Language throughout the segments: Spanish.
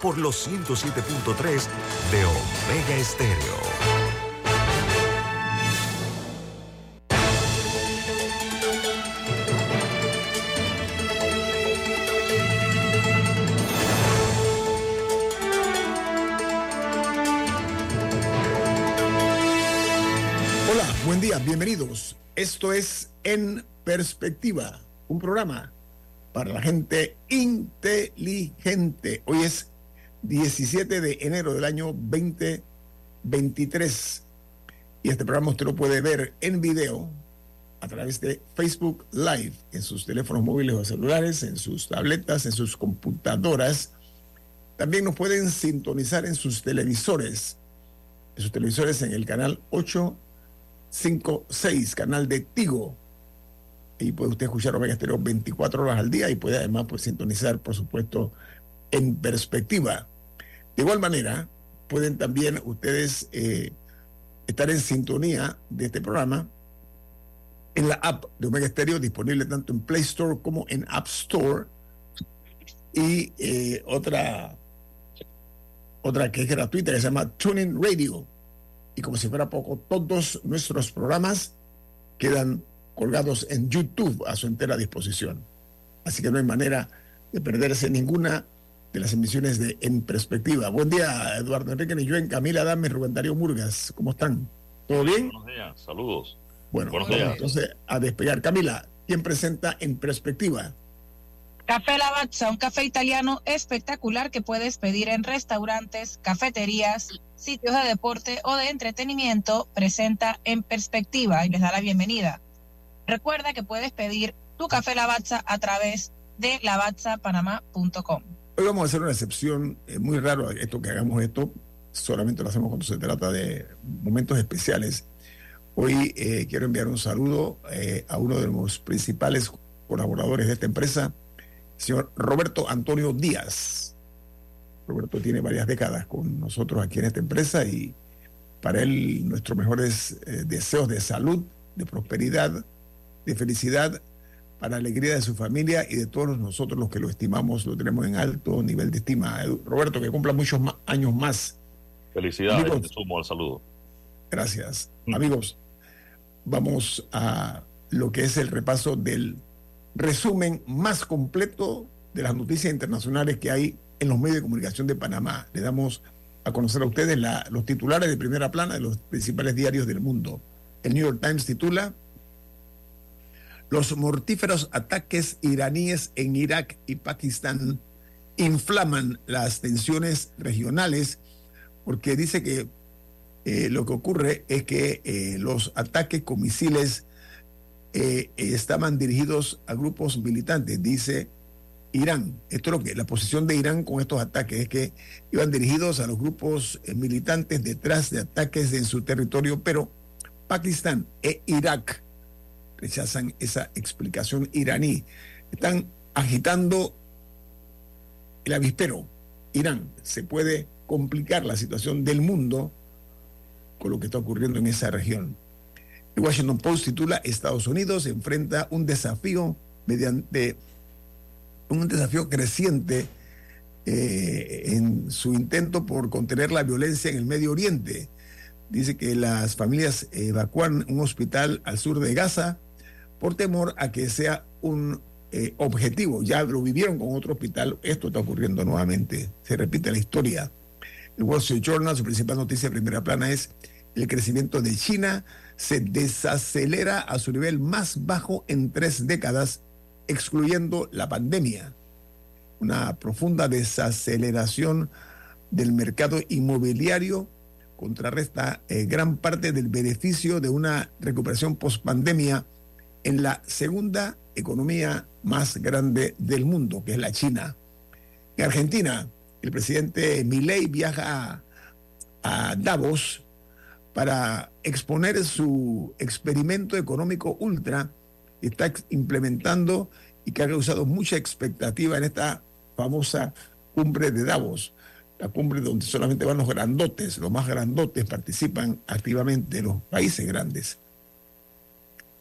por los 107.3 de Omega Estéreo. Hola, buen día, bienvenidos. Esto es En Perspectiva, un programa para la gente inteligente. Hoy es 17 de enero del año 2023. Y este programa usted lo puede ver en video a través de Facebook Live, en sus teléfonos móviles o celulares, en sus tabletas, en sus computadoras. También nos pueden sintonizar en sus televisores, en sus televisores en el canal 856, canal de Tigo. Y puede usted escuchar Omega Estéreo 24 horas al día y puede además pues, sintonizar, por supuesto, en perspectiva. De igual manera, pueden también ustedes eh, estar en sintonía de este programa en la app de Omega Stereo, disponible tanto en Play Store como en App Store. Y eh, otra, otra que es gratuita que se llama Tuning Radio. Y como si fuera poco, todos nuestros programas quedan colgados en YouTube a su entera disposición. Así que no hay manera de perderse ninguna de las emisiones de En Perspectiva. Buen día, Eduardo Enrique Niyuen, Camila Dame, Rubén Darío Murgas. ¿Cómo están? ¿Todo bien? Buenos días, saludos. Bueno, Buenos días. entonces a despegar. Camila, ¿quién presenta En Perspectiva? Café Lavazza, un café italiano espectacular que puedes pedir en restaurantes, cafeterías, sitios de deporte o de entretenimiento, presenta En Perspectiva y les da la bienvenida. Recuerda que puedes pedir tu café Lavazza a través de lavazzapanamá.com. Hoy vamos a hacer una excepción, es muy raro esto que hagamos esto, solamente lo hacemos cuando se trata de momentos especiales. Hoy eh, quiero enviar un saludo eh, a uno de los principales colaboradores de esta empresa, el señor Roberto Antonio Díaz. Roberto tiene varias décadas con nosotros aquí en esta empresa y para él nuestros mejores eh, deseos de salud, de prosperidad, de felicidad para la alegría de su familia y de todos nosotros los que lo estimamos, lo tenemos en alto nivel de estima. Roberto, que cumpla muchos años más. Felicidades, sumo al saludo. Gracias. Mm. Amigos, vamos a lo que es el repaso del resumen más completo de las noticias internacionales que hay en los medios de comunicación de Panamá. Le damos a conocer a ustedes los titulares de primera plana de los principales diarios del mundo. El New York Times titula los mortíferos ataques iraníes en Irak y Pakistán inflaman las tensiones regionales porque dice que eh, lo que ocurre es que eh, los ataques con misiles eh, estaban dirigidos a grupos militantes, dice Irán. Esto es lo que la posición de Irán con estos ataques es que iban dirigidos a los grupos militantes detrás de ataques en su territorio, pero Pakistán e Irak rechazan esa explicación iraní. Están agitando el avispero. Irán, se puede complicar la situación del mundo con lo que está ocurriendo en esa región. El Washington Post titula Estados Unidos enfrenta un desafío mediante un desafío creciente eh, en su intento por contener la violencia en el Medio Oriente. Dice que las familias evacúan un hospital al sur de Gaza por temor a que sea un eh, objetivo. Ya lo vivieron con otro hospital, esto está ocurriendo nuevamente. Se repite la historia. El Wall Street Journal, su principal noticia de primera plana es el crecimiento de China se desacelera a su nivel más bajo en tres décadas, excluyendo la pandemia. Una profunda desaceleración del mercado inmobiliario contrarresta eh, gran parte del beneficio de una recuperación post-pandemia en la segunda economía más grande del mundo, que es la China. En Argentina, el presidente Milei viaja a, Davos para exponer su experimento económico ultra que está implementando y que ha causado mucha expectativa en esta famosa cumbre de Davos, la cumbre donde solamente van los grandotes, los más grandotes participan activamente, los países grandes.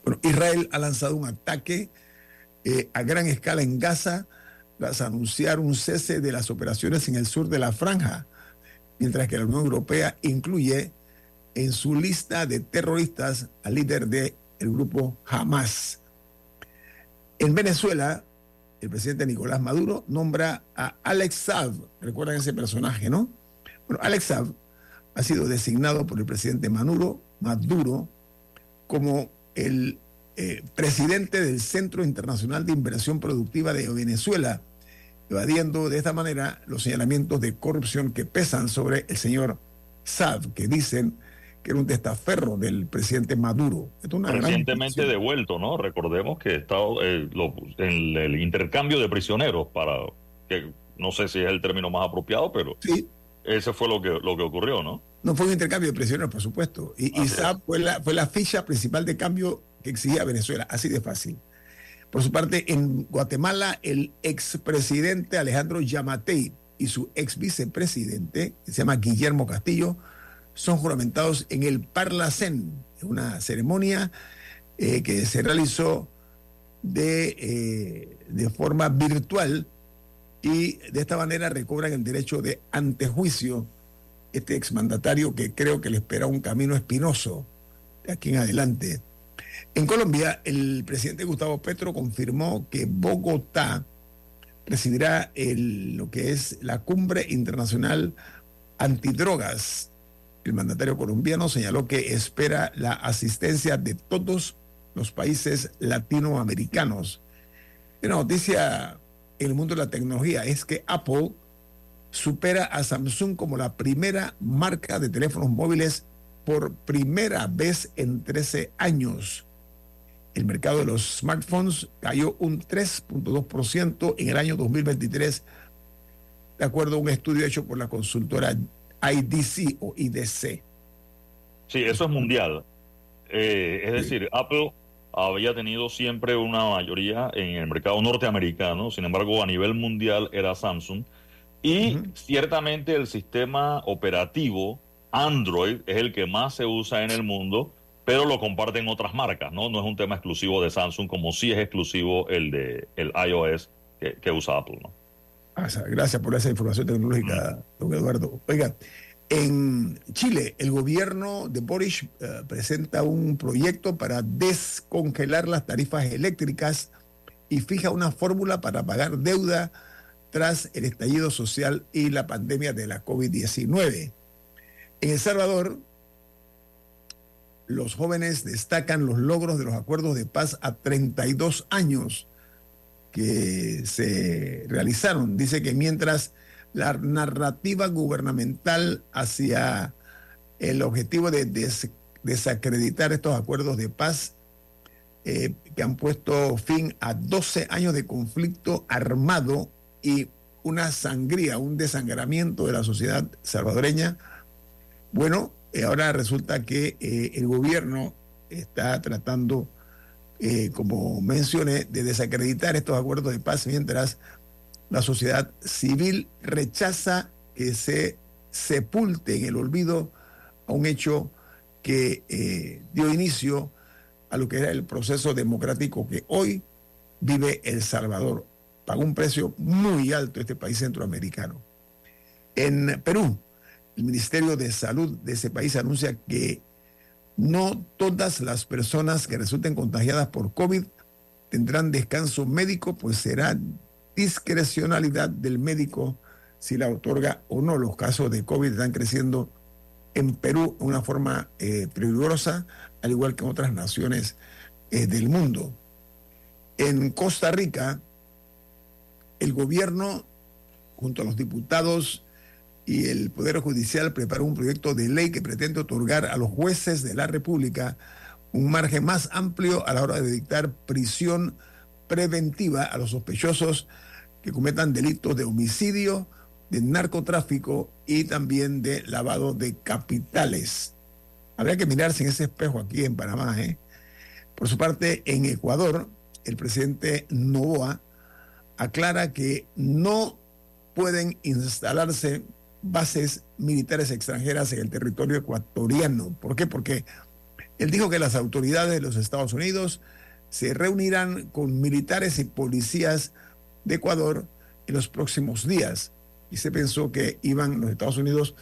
Bueno, Israel ha lanzado un ataque eh, a gran escala en Gaza tras anunciar un cese de las operaciones en el sur de la franja, mientras que la Unión Europea incluye en su lista de terroristas al líder del grupo Hamas. En Venezuela, el presidente Nicolás Maduro nombra a Alex Saab, recuerdan ese personaje, ¿no? Bueno, Alex Saab ha sido designado por el presidente Maduro, Maduro como el eh, presidente del Centro Internacional de Inversión Productiva de Venezuela, evadiendo de esta manera los señalamientos de corrupción que pesan sobre el señor Saab, que dicen que era un testaferro del presidente Maduro. Recientemente devuelto, ¿no? Recordemos que está eh, en el intercambio de prisioneros para, que no sé si es el término más apropiado, pero sí. ese fue lo que, lo que ocurrió, ¿no? No fue un intercambio de prisioneros, por supuesto. Y, Saab fue la, fue la ficha principal de cambio que exigía Venezuela, así de fácil. Por su parte, en Guatemala, el expresidente Alejandro Yamatei y su ex vicepresidente, que se llama Guillermo Castillo, son juramentados en el Parlacén, una ceremonia eh, que se realizó de, eh, de forma virtual y de esta manera recobran el derecho de antejuicio este exmandatario que creo que le espera un camino espinoso de aquí en adelante. En Colombia, el presidente Gustavo Petro confirmó que Bogotá presidirá lo que es la cumbre internacional antidrogas. El mandatario colombiano señaló que espera la asistencia de todos los países latinoamericanos. Una noticia en el mundo de la tecnología es que Apple supera a Samsung como la primera marca de teléfonos móviles por primera vez en 13 años. El mercado de los smartphones cayó un 3.2% en el año 2023, de acuerdo a un estudio hecho por la consultora IDC o IDC. Sí, eso es mundial. Eh, es decir, Apple había tenido siempre una mayoría en el mercado norteamericano, sin embargo, a nivel mundial era Samsung. Y ciertamente el sistema operativo Android es el que más se usa en el mundo pero lo comparten otras marcas, ¿no? No es un tema exclusivo de Samsung, como sí es exclusivo el de el iOS que, usa Apple, ¿no? Ah, gracias por esa información tecnológica, don Eduardo. Oiga, en Chile, el gobierno de Boris eh, presenta un proyecto para descongelar las tarifas eléctricas y fija una fórmula para pagar deuda tras el estallido social y la pandemia de la COVID-19. En El Salvador, los jóvenes destacan los logros de los acuerdos de paz a 32 años que se realizaron. Dice que mientras la narrativa gubernamental hacia el objetivo de desacreditar estos acuerdos de paz eh, que han puesto fin a 12 años de conflicto armado y una sangría, un desangramiento de la sociedad salvadoreña, bueno, eh, ahora resulta que eh, el gobierno está tratando, eh, como mencioné, de desacreditar estos acuerdos de paz mientras la sociedad civil rechaza que se sepulte en el olvido a un hecho que dio inicio a lo que era el proceso democrático que hoy vive El Salvador. Pagó un precio muy alto este país centroamericano. En Perú, el Ministerio de Salud de ese país anuncia que no todas las personas que resulten contagiadas por COVID tendrán descanso médico, pues será discrecionalidad del médico si la otorga o no. Los casos de COVID están creciendo en Perú de una forma eh, peligrosa, al igual que en otras naciones eh, del mundo. En Costa Rica, el gobierno, junto a los diputados y el Poder Judicial preparó un proyecto de ley que pretende otorgar a los jueces de la República un margen más amplio a la hora de dictar prisión preventiva a los sospechosos que cometan delitos de homicidio de narcotráfico y también de lavado de capitales. Habría que mirarse en ese espejo aquí en Panamá. ¿eh? Por su parte, en Ecuador, el presidente Novoa aclara que no pueden instalarse bases militares extranjeras en el territorio ecuatoriano. ¿Por qué? Porque él dijo que las autoridades de los Estados Unidos se reunirán con militares y policías de Ecuador en los próximos días. Y se pensó que iban los Estados Unidos,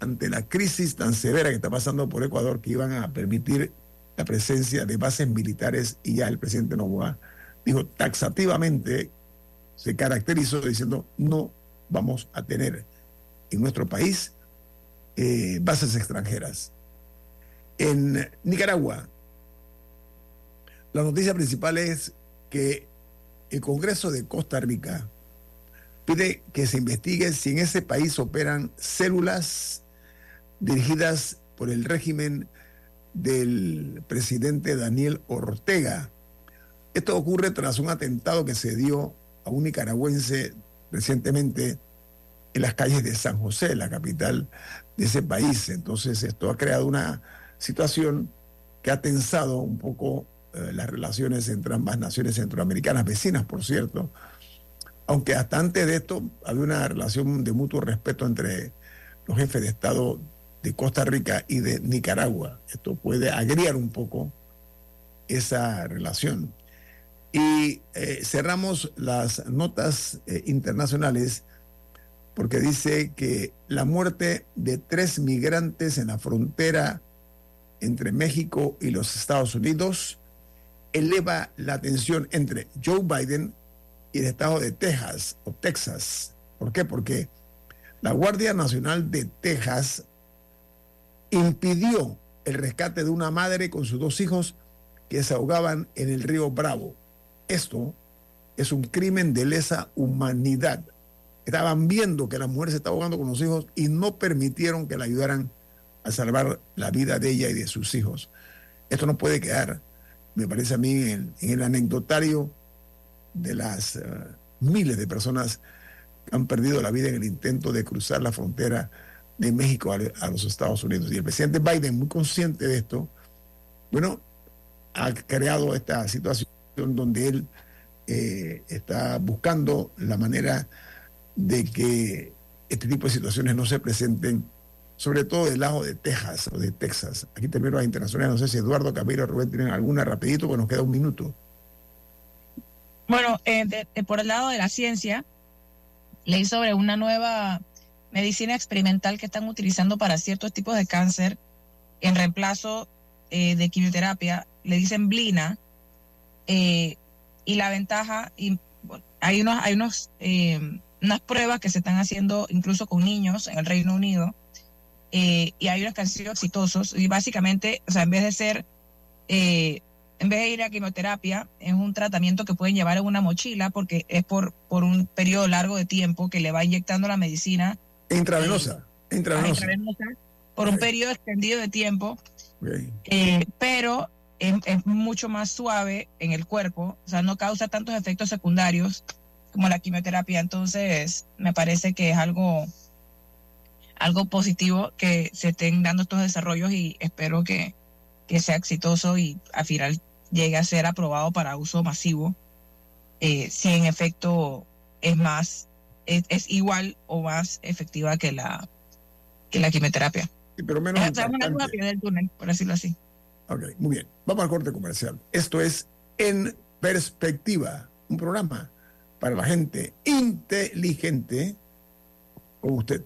ante la crisis tan severa que está pasando por Ecuador, que iban a permitir la presencia de bases militares y ya el presidente Novoa dijo taxativamente, se caracterizó diciendo no vamos a tener en nuestro país eh, bases extranjeras. En Nicaragua, la noticia principal es que el Congreso de Costa Rica pide que se investigue si en ese país operan células dirigidas por el régimen del presidente Daniel Ortega. Esto ocurre tras un atentado que se dio a un nicaragüense recientemente en las calles de San José, la capital de ese país. Entonces esto ha creado una situación que ha tensado un poco eh, las relaciones entre ambas naciones centroamericanas, vecinas, por cierto. Aunque hasta antes de esto había una relación de mutuo respeto entre los jefes de Estado de Costa Rica y de Nicaragua. Esto puede agriar un poco esa relación. Y eh, cerramos las notas eh, internacionales porque dice que la muerte de tres migrantes en la frontera entre México y los Estados Unidos eleva la tensión entre Joe Biden y el estado de Texas o Texas. ¿Por qué? Porque la Guardia Nacional de Texas impidió el rescate de una madre con sus dos hijos que se ahogaban en el río Bravo. Esto es un crimen de lesa humanidad. Estaban viendo que la mujer se estaba ahogando con los hijos y no permitieron que la ayudaran a salvar la vida de ella y de sus hijos. Esto no puede quedar, me parece a mí, en, el anecdotario de las eh, miles de personas que han perdido la vida en el intento de cruzar la frontera de México a, los Estados Unidos. Y el presidente Biden, muy consciente de esto, bueno, ha creado esta situación donde él eh, está buscando la manera de que este tipo de situaciones no se presenten, sobre todo del lado de Texas o de Texas. Aquí termino a internacionales. No sé si Eduardo, Camilo, Rubén tienen alguna rapidito, que nos queda un minuto. Bueno, eh, por el lado de la ciencia, leí sobre una nueva medicina experimental que están utilizando para ciertos tipos de cáncer en reemplazo eh, de quimioterapia, le dicen blina, eh, y la ventaja, y, hay unos, hay unos, eh, unas pruebas que se están haciendo incluso con niños en el Reino Unido, y hay unos que han sido exitosos, y básicamente, o sea, en vez de ser, en vez de ir a quimioterapia, es un tratamiento que pueden llevar en una mochila porque es por, por un periodo largo de tiempo que le va inyectando la medicina Intravenosa. Intravenosa. por un periodo extendido de tiempo. Eh, pero es, mucho más suave en el cuerpo, o sea, no causa tantos efectos secundarios como la quimioterapia. Entonces, me parece que es algo, algo positivo que se estén dando estos desarrollos y espero que, que sea exitoso y al final llegue a ser aprobado para uso masivo. Eh, si en efecto es más es, igual o más efectiva que la, que la quimioterapia. pero menos es una del túnel, por decirlo así. Ok, muy bien. Vamos al corte comercial. Esto es En Perspectiva, un programa para la gente inteligente como usted.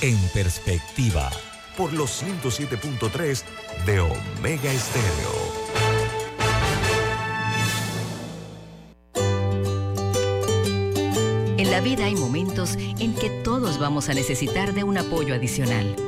En Perspectiva. Por los 107.3 de Omega Estéreo. En la vida hay momentos en que todos vamos a necesitar de un apoyo adicional.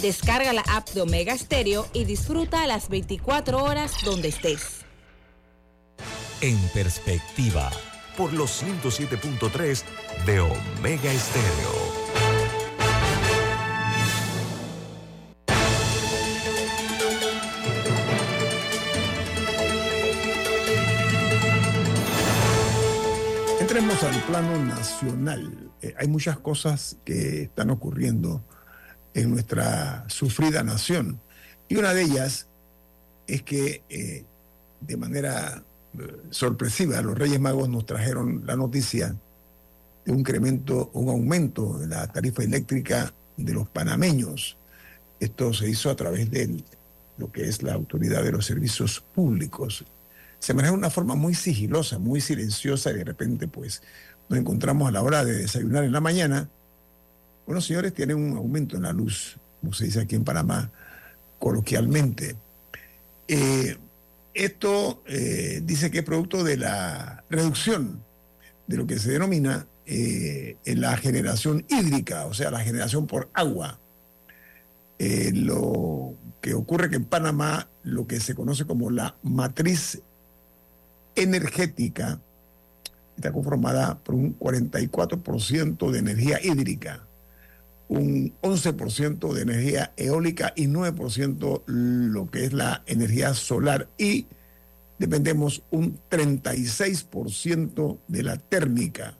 Descarga la app de Omega Stereo y disfruta las 24 horas donde estés. En perspectiva. Por los 107.3 de Omega Estéreo. Entremos al plano nacional. Eh, hay muchas cosas que están ocurriendo en nuestra sufrida nación. Y una de ellas es que eh, de manera eh, sorpresiva los Reyes Magos nos trajeron la noticia de un incremento, un aumento de la tarifa eléctrica de los panameños. Esto se hizo a través de lo que es la Autoridad de los Servicios Públicos. Se maneja de una forma muy sigilosa, muy silenciosa y de repente pues nos encontramos a la hora de desayunar en la mañana bueno, señores, tienen un aumento en la luz, como se dice aquí en Panamá, coloquialmente. Eh, esto eh, dice que es producto de la reducción de lo que se denomina eh, la generación hídrica, o sea, la generación por agua. lo que ocurre que en Panamá lo que se conoce como la matriz energética está conformada por un 44% de energía hídrica un 11% de energía eólica y 9% lo que es la energía solar y dependemos un 36% de la térmica.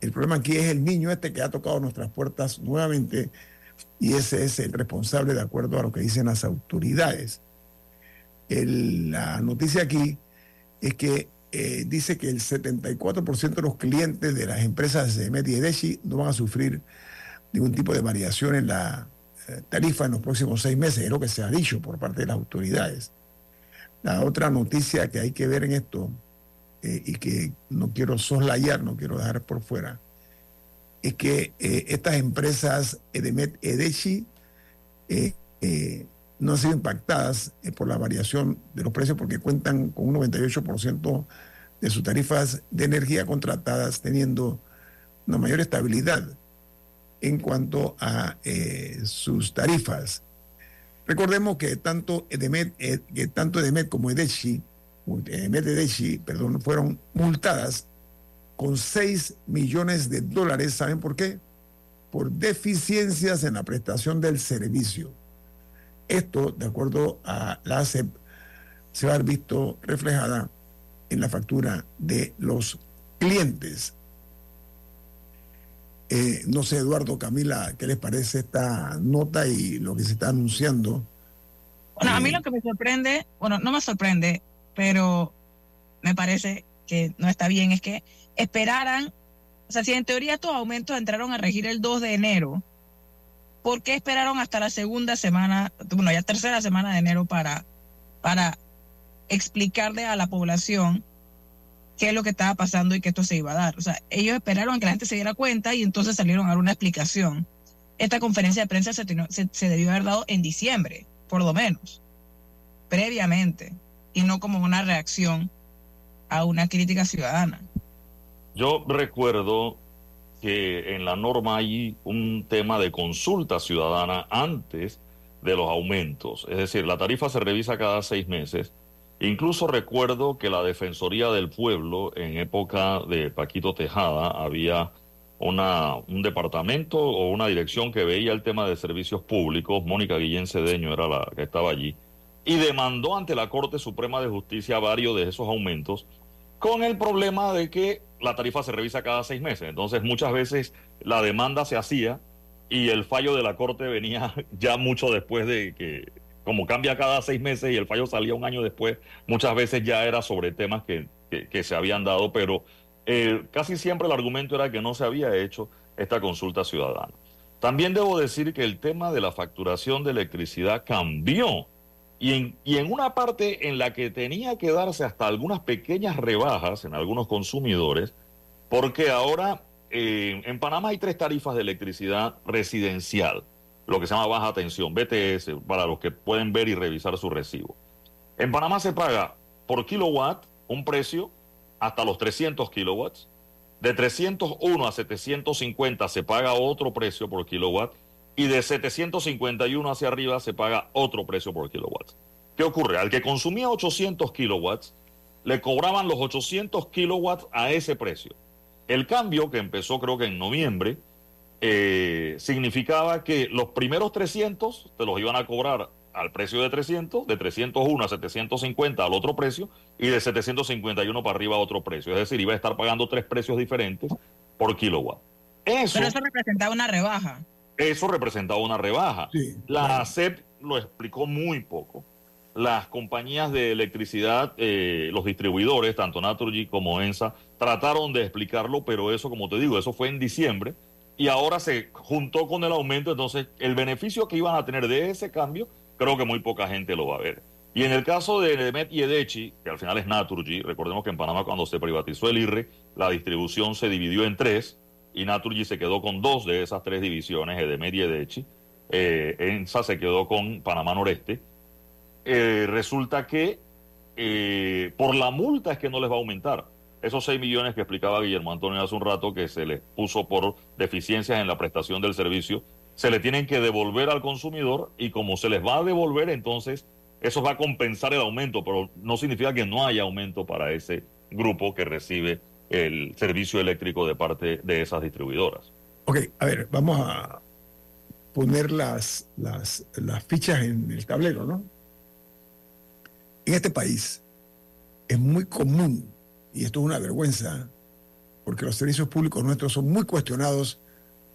El problema aquí es el niño este que ha tocado nuestras puertas nuevamente y ese es el responsable de acuerdo a lo que dicen las autoridades. la noticia aquí es que eh, dice que el 74% de los clientes de las empresas de Meti y no van a sufrir ningún tipo de variación en la eh, tarifa en los próximos seis meses, es lo que se ha dicho por parte de las autoridades. La otra noticia que hay que ver en esto, eh, y que no quiero soslayar, no quiero dejar por fuera, es que eh, estas empresas Edemet Edechi no han sido impactadas por la variación de los precios porque cuentan con un 98% de sus tarifas de energía contratadas teniendo una mayor estabilidad en cuanto a eh, sus tarifas. Recordemos que tanto Edemet, eh, que tanto Edemet como Edechi, Edemet Edechi, perdón, fueron multadas con 6 millones de dólares. ¿Saben por qué? Por deficiencias en la prestación del servicio. Esto, de acuerdo a la ACEP, se va a ver visto reflejada en la factura de los clientes. Eh, no sé, Eduardo, Camila, ¿qué les parece esta nota y lo que se está anunciando? Bueno, a mí eh, lo que me sorprende, bueno, no me sorprende, pero me parece que no está bien, es que esperaran, o sea, si en teoría estos aumentos entraron a regir el 2 de enero, ¿por qué esperaron hasta la segunda semana, bueno, ya tercera semana de enero para, para explicarle a la población qué es lo que estaba pasando y que esto se iba a dar. O sea, ellos esperaron a que la gente se diera cuenta y entonces salieron a dar una explicación. Esta conferencia de prensa se, se, debió haber dado en diciembre, por lo menos, previamente, y no como una reacción a una crítica ciudadana. Yo recuerdo que en la norma hay un tema de consulta ciudadana antes de los aumentos. Es decir, la tarifa se revisa cada seis meses Incluso recuerdo que la Defensoría del Pueblo, en época de Paquito Tejada, había una, un departamento o una dirección que veía el tema de servicios públicos. Mónica Guillén Cedeño era la que estaba allí. Y demandó ante la Corte Suprema de Justicia varios de esos aumentos, con el problema de que la tarifa se revisa cada seis meses. Entonces, muchas veces la demanda se hacía y el fallo de la Corte venía ya mucho después de que como cambia cada seis meses y el fallo salía un año después, muchas veces ya era sobre temas que, se habían dado, pero eh, casi siempre el argumento era que no se había hecho esta consulta ciudadana. También debo decir que el tema de la facturación de electricidad cambió y en, una parte en la que tenía que darse hasta algunas pequeñas rebajas en algunos consumidores, porque ahora eh, en Panamá hay tres tarifas de electricidad residencial, lo que se llama baja tensión, BTS, para los que pueden ver y revisar su recibo. En Panamá se paga por kilowatt un precio hasta los 300 kilowatts. De 301 a 750 se paga otro precio por kilowatt y de 751 hacia arriba se paga otro precio por kilowatt. ¿Qué ocurre? Al que consumía 800 kilowatts, le cobraban los 800 kilowatts a ese precio. El cambio, que empezó creo que en noviembre, eh, significaba que los primeros 300 te los iban a cobrar al precio de 300, de 301 a 750 al otro precio y de 751 para arriba a otro precio. Es decir, iba a estar pagando tres precios diferentes por kilowatt. Eso, Pero eso representaba una rebaja. Eso representaba una rebaja. la ACEP lo explicó muy poco. Las compañías de electricidad, eh, los distribuidores, tanto Naturgy como ENSA, trataron de explicarlo, pero eso, como te digo, eso fue en diciembre y ahora se juntó con el aumento, entonces el beneficio que iban a tener de ese cambio creo que muy poca gente lo va a ver. Y en el caso de Edemet y Edechi, que al final es Naturgy, recordemos que en Panamá cuando se privatizó el IRRE, la distribución se dividió en tres y Naturgy se quedó con dos de esas tres divisiones, Edemet y Edechi. Eh, ENSA se quedó con Panamá Noreste. Eh, resulta que eh, por la multa es que no les va a aumentar. Esos 6 millones que explicaba Guillermo Antonio hace un rato que se les puso por deficiencias en la prestación del servicio se le tienen que devolver al consumidor y como se les va a devolver, entonces eso va a compensar el aumento, pero no significa que no haya aumento para ese grupo que recibe el servicio eléctrico de parte de esas distribuidoras. Ok, a ver, vamos a poner las, las, las fichas en el tablero, ¿no? En este país es muy común, y esto es una vergüenza, porque los servicios públicos nuestros son muy cuestionados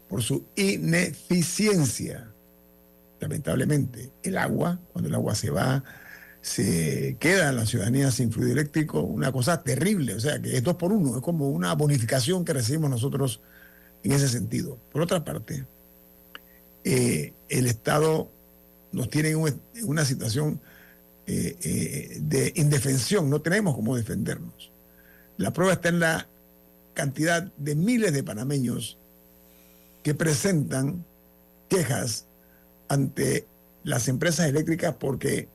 por su ineficiencia. Lamentablemente, el agua, cuando el agua se va, se queda en la ciudadanía sin fluido eléctrico, una cosa terrible, o sea que es dos por uno, es como una bonificación que recibimos nosotros en ese sentido. Por otra parte, eh, el Estado nos tiene en una situación eh, eh, de indefensión, no tenemos cómo defendernos. La prueba está en la cantidad de miles de panameños que presentan quejas ante las empresas eléctricas porque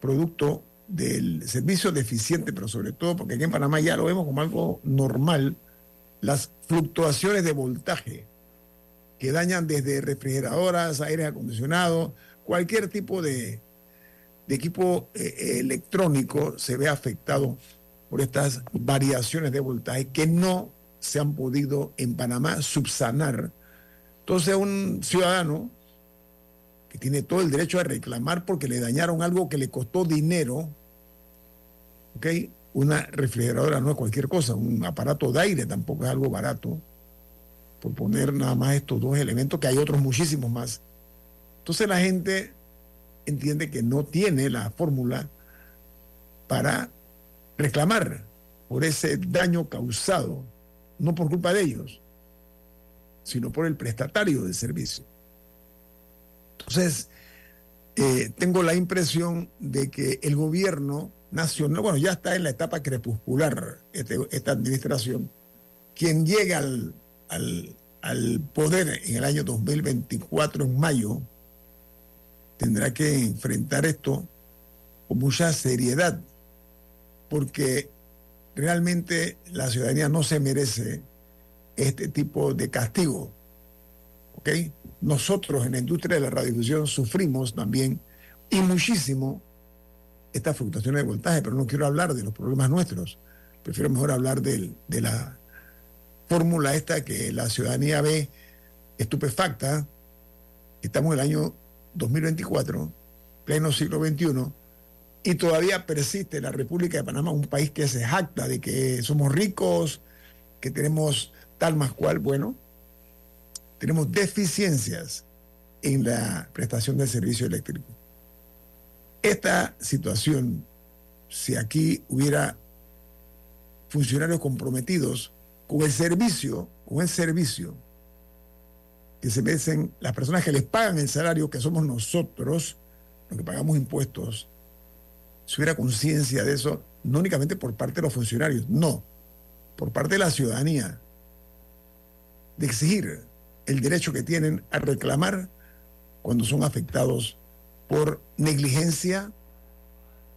producto del servicio deficiente, pero sobre todo porque aquí en Panamá ya lo vemos como algo normal, las fluctuaciones de voltaje que dañan desde refrigeradoras, aire acondicionado, cualquier tipo de, equipo eh, electrónico se ve afectado por estas variaciones de voltaje que no se han podido en Panamá subsanar entonces un ciudadano que tiene todo el derecho a reclamar porque le dañaron algo que le costó dinero, ¿ok? Una refrigeradora no es cualquier cosa, un aparato de aire tampoco es algo barato, por poner nada más estos dos elementos, que hay otros muchísimos más. Entonces la gente entiende que no tiene la fórmula para reclamar por ese daño causado, no por culpa de ellos, sino por el prestatario del servicio. Entonces, eh, tengo la impresión de que el gobierno nacional, bueno, ya está en la etapa crepuscular este, esta administración, quien llega al, al, al poder en el año 2024, en mayo, tendrá que enfrentar esto con mucha seriedad, porque realmente la ciudadanía no se merece este tipo de castigo. ¿Ok? Nosotros en la industria de la radiodifusión sufrimos también y muchísimo estas fluctuaciones de voltaje, pero no quiero hablar de los problemas nuestros. Prefiero mejor hablar de, de la fórmula esta que la ciudadanía ve estupefacta. Estamos en el año 2024, pleno siglo XXI, y todavía persiste la República de Panamá, un país que se jacta de que somos ricos, que tenemos tal más cual, bueno, tenemos deficiencias en la prestación del servicio eléctrico. Esta situación, si aquí hubiera funcionarios comprometidos con el servicio, con el servicio, que se merecen las personas que les pagan el salario, que somos nosotros, los que pagamos impuestos, si hubiera conciencia de eso, no únicamente por parte de los funcionarios, no, por parte de la ciudadanía, de exigir el derecho que tienen a reclamar cuando son afectados por negligencia.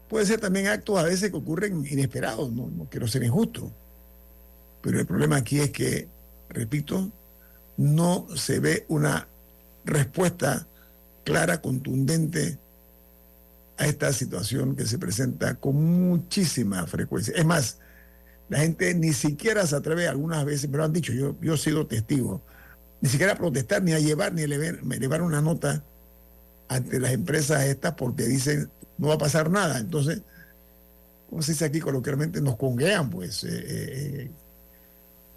Puede ser también actos a veces que ocurren inesperados, no, no quiero ser injusto, pero el problema aquí es que, repito, no se ve una respuesta clara, contundente a esta situación que se presenta con muchísima frecuencia. Es más, la gente ni siquiera se atreve algunas veces, pero han dicho, yo, yo he sido testigo, ni siquiera a protestar, ni a llevar, ni a elevar, una nota ante las empresas estas porque dicen, no va a pasar nada. Entonces, como se dice aquí coloquialmente, nos conguean, pues. Eh, eh,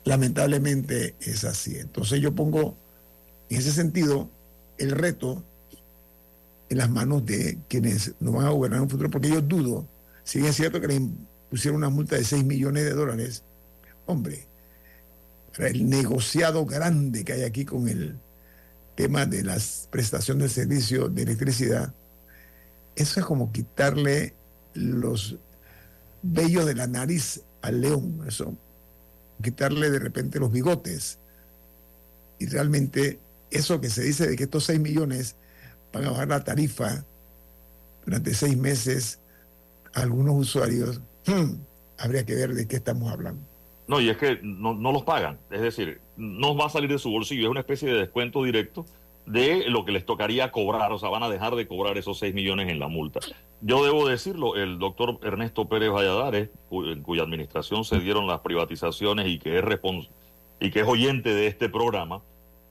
lamentablemente es así. Entonces yo pongo en ese sentido el reto en las manos de quienes nos van a gobernar en un futuro, porque yo dudo, si es cierto que le pusieron una multa de 6 millones de dólares, hombre, para el negociado grande que hay aquí con el tema de la prestación del servicio de electricidad, eso es como quitarle los vellos de la nariz al león, eso, quitarle de repente los bigotes. Y realmente eso que se dice de que estos 6 millones van a bajar la tarifa durante seis meses algunos usuarios, hmm, habría que ver de qué estamos hablando. No, y es que no, no los pagan, es decir, no va a salir de su bolsillo, es una especie de descuento directo de lo que les tocaría cobrar, o sea, van a dejar de cobrar esos 6 millones en la multa. Yo debo decirlo, el doctor Ernesto Pérez Valladares, en cuya administración se dieron las privatizaciones y que es y que es oyente de este programa,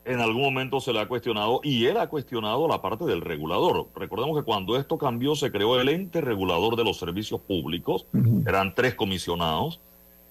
en algún momento se le ha cuestionado y él ha cuestionado la parte del regulador. Recordemos que cuando esto cambió se creó el ente regulador de los servicios públicos, eran tres comisionados,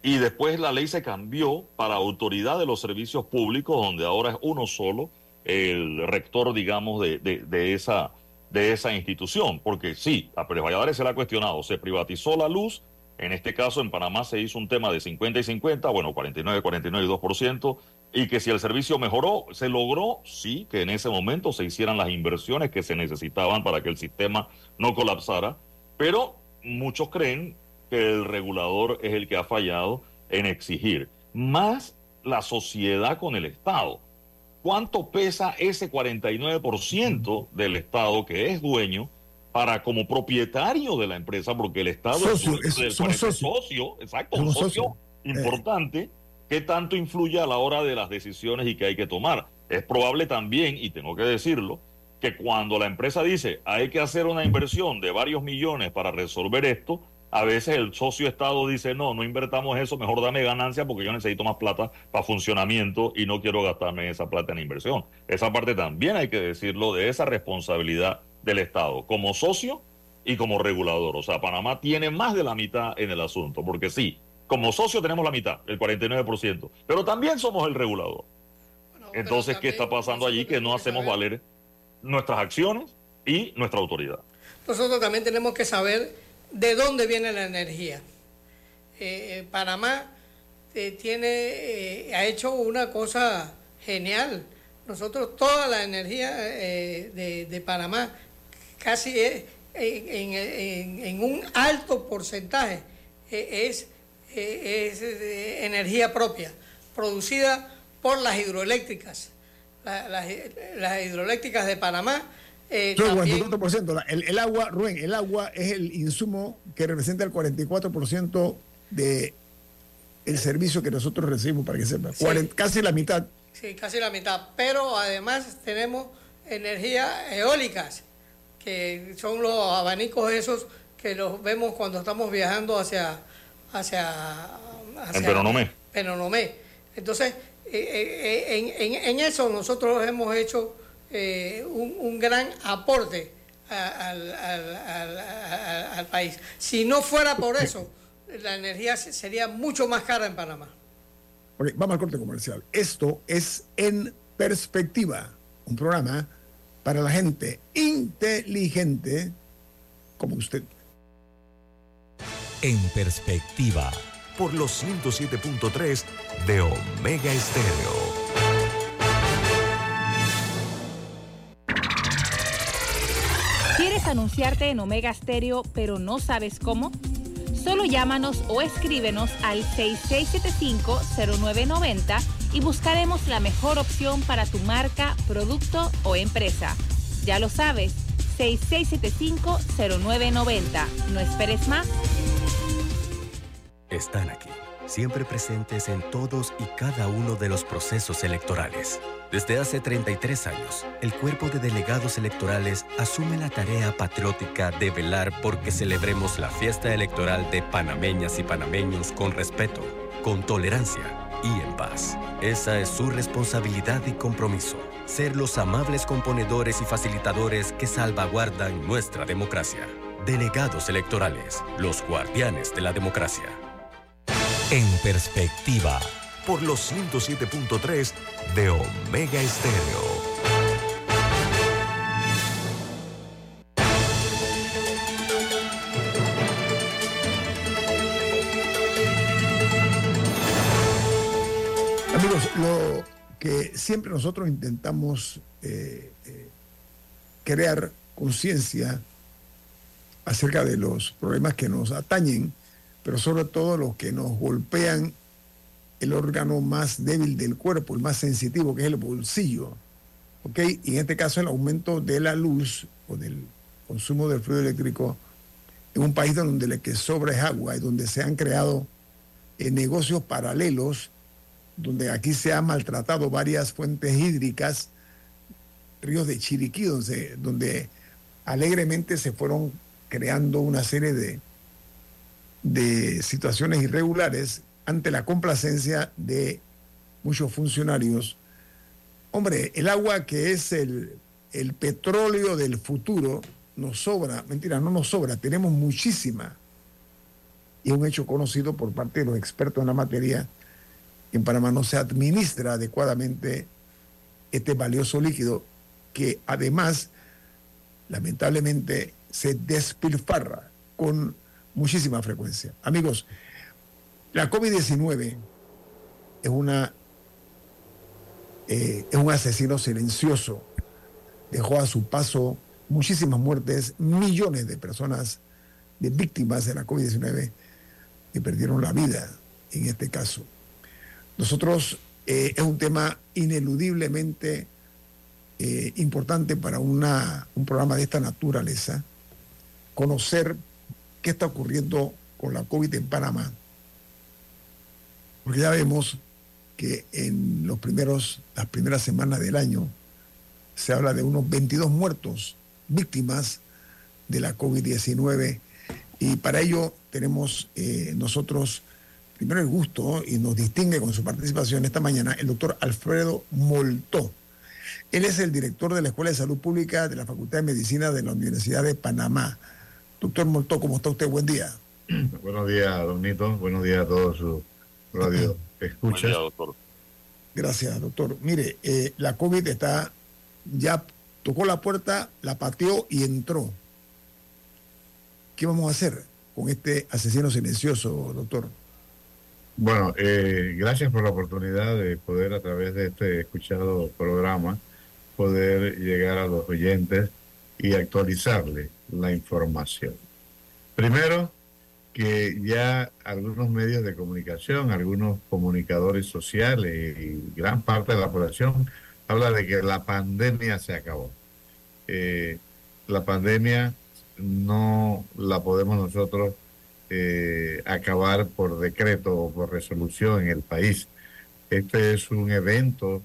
y después la ley se cambió para autoridad de los servicios públicos, donde ahora es uno solo, el rector, digamos, de, de, esa, de esa institución. Porque sí, a Pérez Valladares se le ha cuestionado, se privatizó la luz, en este caso en Panamá se hizo un tema de 50 y 50, bueno, 49, 49 y 2%, y que si el servicio mejoró, se logró, sí, que en ese momento se hicieran las inversiones que se necesitaban para que el sistema no colapsara, pero muchos creen que el regulador es el que ha fallado en exigir más la sociedad con el Estado. ¿Cuánto pesa ese 49% del Estado que es dueño para como propietario de la empresa? Porque el Estado es, un socio. exacto, un socio, eh. importante ¿Qué tanto influye a la hora de las decisiones y que hay que tomar? Es probable también, y tengo que decirlo, que cuando la empresa dice hay que hacer una inversión de varios millones para resolver esto, a veces el socio Estado dice no, no invertamos eso, mejor dame ganancia porque yo necesito más plata para funcionamiento y no quiero gastarme esa plata en inversión. Esa parte también hay que decirlo de esa responsabilidad del Estado como socio y como regulador. O sea, Panamá tiene más de la mitad en el asunto, porque sí, como socio tenemos la mitad, el 49%, pero también somos el regulador. Entonces, ¿qué está pasando allí? Que no hacemos valer nuestras acciones y nuestra autoridad. Nosotros también tenemos que saber de dónde viene la energía. Eh, eh, Panamá eh, tiene, ha hecho una cosa genial. Nosotros toda la energía de, Panamá casi es en, en, un alto porcentaje es eh, es energía propia, producida por las hidroeléctricas. las, hidroeléctricas de Panamá. Eh, el, el, agua, Rubén, el agua es el insumo que representa el 44% de el servicio que nosotros recibimos, para que sepa. casi la mitad. Sí, casi la mitad. Pero además tenemos energías eólicas, que son los abanicos esos que los vemos cuando estamos viajando hacia, hacia... en Penonomé. Penonomé. Entonces, eh, eh, en, eso nosotros hemos hecho eh, un, gran aporte al, país. Si no fuera por eso, la energía sería mucho más cara en Panamá. vamos al corte comercial. Esto es En Perspectiva, un programa para la gente inteligente como usted en perspectiva, por los 107.3 de Omega Estéreo. ¿Quieres anunciarte en Omega Stereo pero no sabes cómo? Solo llámanos o escríbenos al 6675-0990 y buscaremos la mejor opción para tu marca, producto o empresa. Ya lo sabes 6675-0990. No esperes más. Están aquí, siempre presentes en todos y cada uno de los procesos electorales. Desde hace 33 años, el cuerpo de delegados electorales asume la tarea patriótica de velar porque celebremos la fiesta electoral de panameñas y panameños con respeto, con tolerancia y en paz. Esa es su responsabilidad y compromiso, ser los amables componedores y facilitadores que salvaguardan nuestra democracia. Delegados electorales, los guardianes de la democracia. En perspectiva por los 107.3 de Omega Estéreo. Amigos, lo que siempre nosotros intentamos eh, eh, crear conciencia acerca de los problemas que nos atañen, pero sobre todo los que nos golpean el órgano más débil del cuerpo, el más sensitivo, que es el bolsillo. ¿Ok? Y en este caso el aumento de la luz o del consumo del fluido eléctrico en un país donde lo que sobra es agua y donde se han creado eh, negocios paralelos, donde aquí se han maltratado varias fuentes hídricas, ríos de Chiriquí, donde, donde alegremente se fueron creando una serie de, de situaciones irregulares ante la complacencia de muchos funcionarios. Hombre, el agua que es el, el petróleo del futuro nos sobra, mentira, no nos sobra, tenemos muchísima. Y un hecho conocido por parte de los expertos en la materia en Panamá no se administra adecuadamente este valioso líquido que además, lamentablemente, se despilfarra con muchísima frecuencia. Amigos, la COVID-19 es, una, eh, es un asesino silencioso. Dejó a su paso muchísimas muertes, millones de personas, de víctimas de la COVID-19 que perdieron la vida en este caso. Nosotros eh, es un tema ineludiblemente eh, importante para un programa de esta naturaleza, conocer qué está ocurriendo con la COVID en Panamá porque ya vemos que en los primeros, las primeras semanas del año se habla de unos 22 muertos, víctimas de la COVID-19. Y para ello tenemos eh, nosotros primero el gusto y nos distingue con su participación esta mañana el doctor Alfredo Moltó. Él es el director de la Escuela de Salud Pública de la Facultad de Medicina de la Universidad de Panamá. Doctor Moltó, ¿cómo está usted? Buen día. Buenos días, don Nito. Buenos días a todos sus Radio Escucha. doctor. Gracias, doctor. Mire, eh, la COVID está, ya tocó la puerta, la pateó y entró. ¿Qué vamos a hacer con este asesino silencioso, doctor? Bueno, eh, gracias por la oportunidad de poder a través de este escuchado programa poder llegar a los oyentes y actualizarle la información. Primero, que ya algunos medios de comunicación, algunos comunicadores sociales y gran parte de la población habla de que la pandemia se acabó. Eh, la pandemia no la podemos nosotros eh, acabar por decreto o por resolución en el país. Este es un evento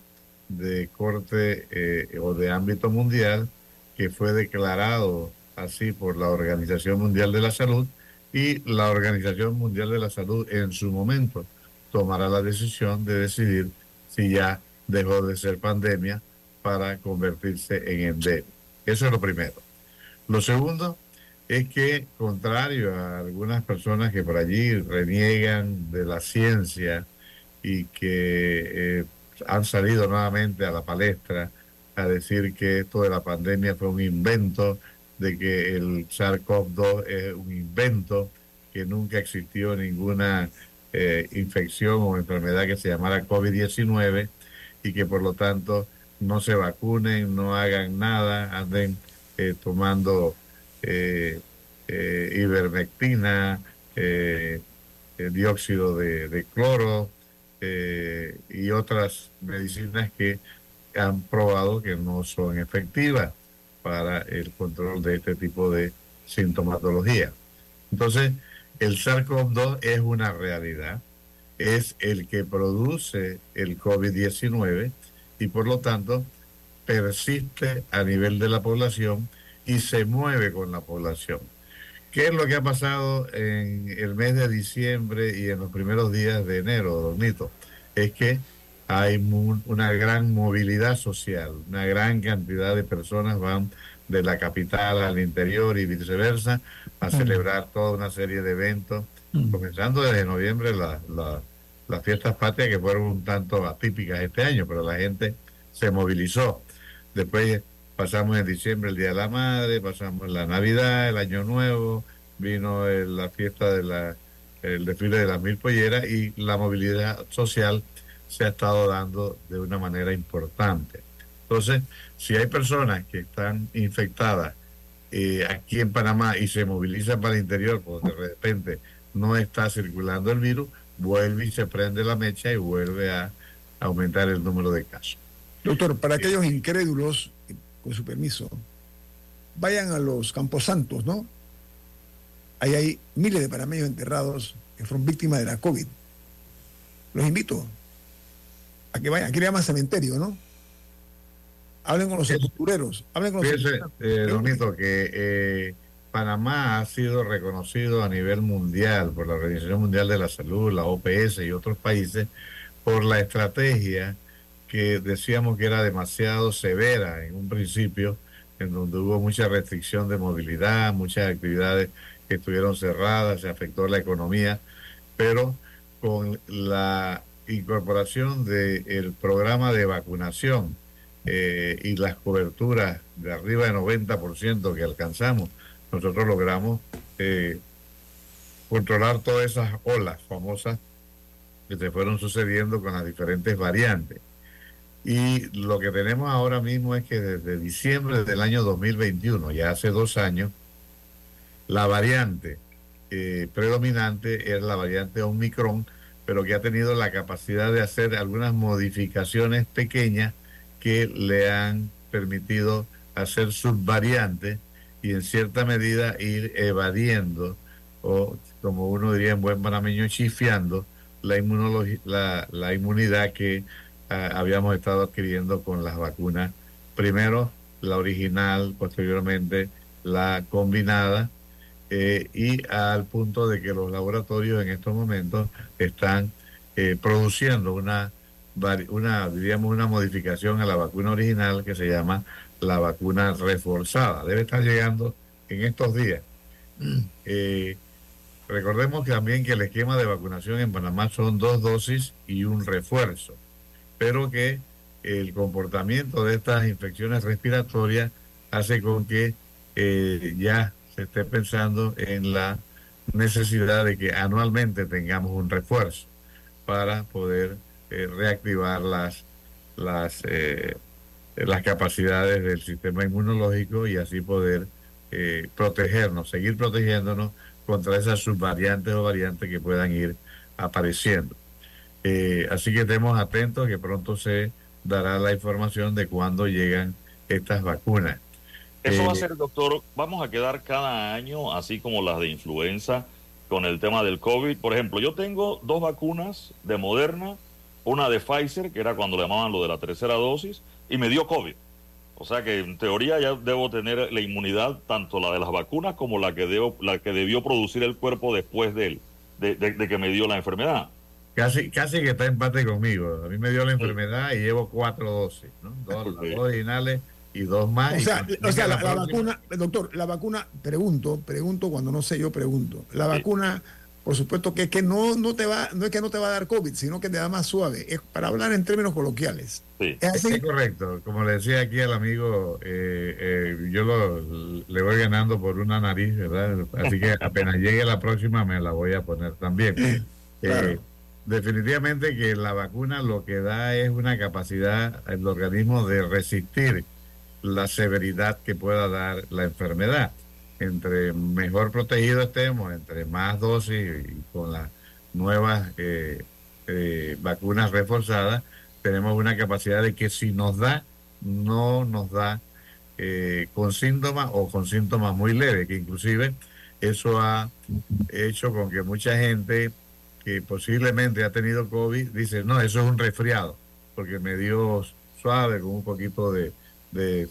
de corte eh, o de ámbito mundial que fue declarado así por la Organización Mundial de la Salud y la Organización Mundial de la Salud en su momento tomará la decisión de decidir si ya dejó de ser pandemia para convertirse en endemia. Eso es lo primero. Lo segundo es que, contrario a algunas personas que por allí reniegan de la ciencia y que eh, han salido nuevamente a la palestra a decir que esto de la pandemia fue un invento de que el SARS-CoV-2 es un invento, que nunca existió ninguna eh, infección o enfermedad que se llamara COVID-19 y que por lo tanto no se vacunen, no hagan nada, anden eh, tomando eh, eh, ivermectina, eh, dióxido de, cloro y otras medicinas que han probado que no son efectivas para el control de este tipo de sintomatología. Entonces, el SARS-CoV-2 es una realidad, es el que produce el COVID-19 y por lo tanto persiste a nivel de la población y se mueve con la población. ¿Qué es lo que ha pasado en el mes de diciembre y en los primeros días de enero, Donito? Es que hay una gran movilidad social, una gran cantidad de personas van de la capital al interior y viceversa a mm. celebrar toda una serie de eventos, mm. comenzando desde noviembre las fiestas patrias que fueron un tanto atípicas este año, pero la gente se movilizó. Después pasamos en diciembre el Día de la Madre, pasamos la Navidad, el Año Nuevo, vino la fiesta de la el desfile de las mil polleras y la movilidad social se ha estado dando de una manera importante. Entonces, si hay personas que están infectadas eh, aquí en Panamá y se movilizan para el interior, porque de repente no está circulando el virus, vuelve y se prende la mecha y vuelve a aumentar el número de casos. Doctor, para aquellos incrédulos, con su permiso, vayan a los Camposantos, ¿no? Ahí hay miles de panameños enterrados que fueron víctimas de la COVID. Los invito a que vayan, aquí le llaman cementerio, ¿no? Hablen con los sepultureros, hablen con los Fíjese, eh, que eh, Panamá ha sido reconocido a nivel mundial por la Organización Mundial de la Salud, la OPS y otros países por la estrategia que decíamos que era demasiado severa en un principio, en donde hubo mucha restricción de movilidad, muchas actividades que estuvieron cerradas, se afectó la economía, pero con la incorporación del programa de vacunación eh, y las coberturas de arriba de 90% que alcanzamos, nosotros logramos eh, controlar todas esas olas famosas que se fueron sucediendo con las diferentes variantes. Y lo que tenemos ahora mismo es que desde diciembre del año 2021, ya hace dos años, la variante eh, predominante es la variante Omicron, pero que ha tenido la capacidad de hacer algunas modificaciones pequeñas que le han permitido hacer subvariantes y en cierta medida ir evadiendo o como uno diría en buen panameño chifiando la, la, la inmunidad que ah, habíamos estado adquiriendo con las vacunas. Primero la original, posteriormente la combinada eh, y al punto de que los laboratorios en estos momentos están eh, produciendo una, una, diríamos, una modificación a la vacuna original que se llama la vacuna reforzada. Debe estar llegando en estos días. Eh, recordemos también que el esquema de vacunación en Panamá son dos dosis y un refuerzo, pero que el comportamiento de estas infecciones respiratorias hace con que ya se esté pensando en la necesidad de que anualmente tengamos un refuerzo para poder eh, reactivar las, las, eh, las capacidades del sistema inmunológico y así poder eh, protegernos, seguir protegiéndonos contra esas subvariantes o variantes que puedan ir apareciendo. Así que estemos atentos que pronto se dará la información de cuándo llegan estas vacunas. Eso va a eh, ser, doctor, vamos a quedar cada año, así como las de influenza, con el tema del COVID. Por ejemplo, yo tengo dos vacunas de Moderna, una de Pfizer, que era cuando le llamaban lo de la tercera dosis, y me dio COVID. O sea que en teoría ya debo tener la inmunidad, tanto la de las vacunas como la que, debo, la que debió producir el cuerpo después de, él, de, que me dio la enfermedad. Casi, casi que está en empate conmigo. A mí me dio la enfermedad y llevo cuatro dosis, ¿no? Dos, dos originales y dos más. O sea, la, vacuna, doctor, la vacuna, pregunto, pregunto cuando no sé, yo pregunto. La vacuna, por supuesto que, que no, no te va, no es que no te va a dar COVID, sino que te da más suave. Es para hablar en términos coloquiales. Sí. ¿Es, correcto. Como le decía aquí al amigo, eh, eh, yo lo, le voy ganando por una nariz, ¿verdad? Así que apenas llegue la próxima me la voy a poner también. Eh, definitivamente que la vacuna lo que da es una capacidad el organismo de resistir la severidad que pueda dar la enfermedad. entre mejor protegido estemos, entre más dosis y con las nuevas eh, eh, vacunas reforzadas, tenemos una capacidad de que si nos da, no nos da eh, con síntomas o con síntomas muy leves, que inclusive eso ha hecho con que mucha gente que posiblemente ha tenido COVID dice, no, eso es un resfriado, porque me dio suave, con un poquito de,